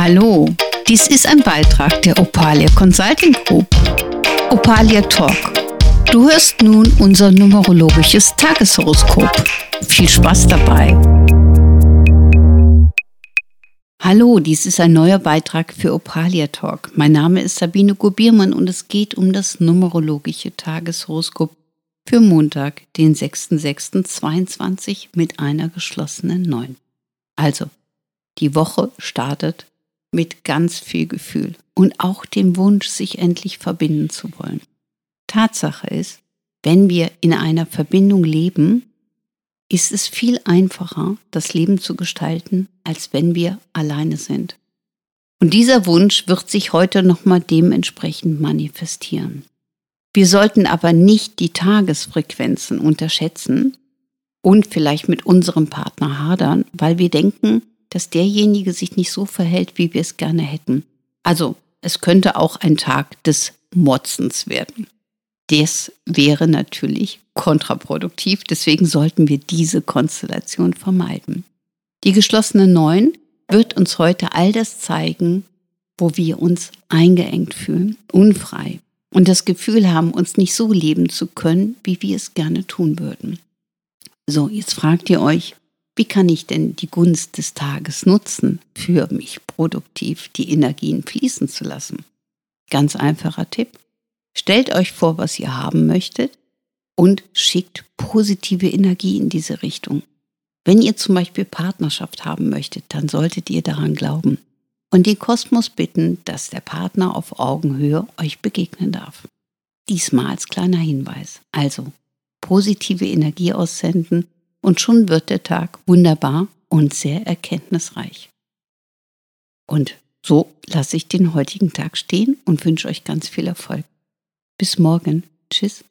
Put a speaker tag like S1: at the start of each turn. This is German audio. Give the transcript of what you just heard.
S1: Hallo, dies ist ein Beitrag der Opalia Consulting Group. Opalia Talk. Du hörst nun unser numerologisches Tageshoroskop. Viel Spaß dabei. Hallo, dies ist ein neuer Beitrag für Opalia Talk. Mein Name ist Sabine Gubiermann und es geht um das numerologische Tageshoroskop für Montag, den 6.6.22 mit einer geschlossenen 9. Also, die Woche startet mit ganz viel Gefühl und auch dem Wunsch, sich endlich verbinden zu wollen. Tatsache ist, wenn wir in einer Verbindung leben, ist es viel einfacher, das Leben zu gestalten, als wenn wir alleine sind. Und dieser Wunsch wird sich heute nochmal dementsprechend manifestieren. Wir sollten aber nicht die Tagesfrequenzen unterschätzen und vielleicht mit unserem Partner hadern, weil wir denken, dass derjenige sich nicht so verhält, wie wir es gerne hätten. Also es könnte auch ein Tag des Motzens werden. Das wäre natürlich kontraproduktiv, deswegen sollten wir diese Konstellation vermeiden. Die geschlossene Neun wird uns heute all das zeigen, wo wir uns eingeengt fühlen, unfrei und das Gefühl haben, uns nicht so leben zu können, wie wir es gerne tun würden. So, jetzt fragt ihr euch, wie kann ich denn die Gunst des Tages nutzen, für mich produktiv die Energien fließen zu lassen? Ganz einfacher Tipp. Stellt euch vor, was ihr haben möchtet und schickt positive Energie in diese Richtung. Wenn ihr zum Beispiel Partnerschaft haben möchtet, dann solltet ihr daran glauben und den Kosmos bitten, dass der Partner auf Augenhöhe euch begegnen darf. Diesmal als kleiner Hinweis. Also positive Energie aussenden und schon wird der Tag wunderbar und sehr erkenntnisreich. Und so lasse ich den heutigen Tag stehen und wünsche euch ganz viel Erfolg. Bis morgen. Tschüss.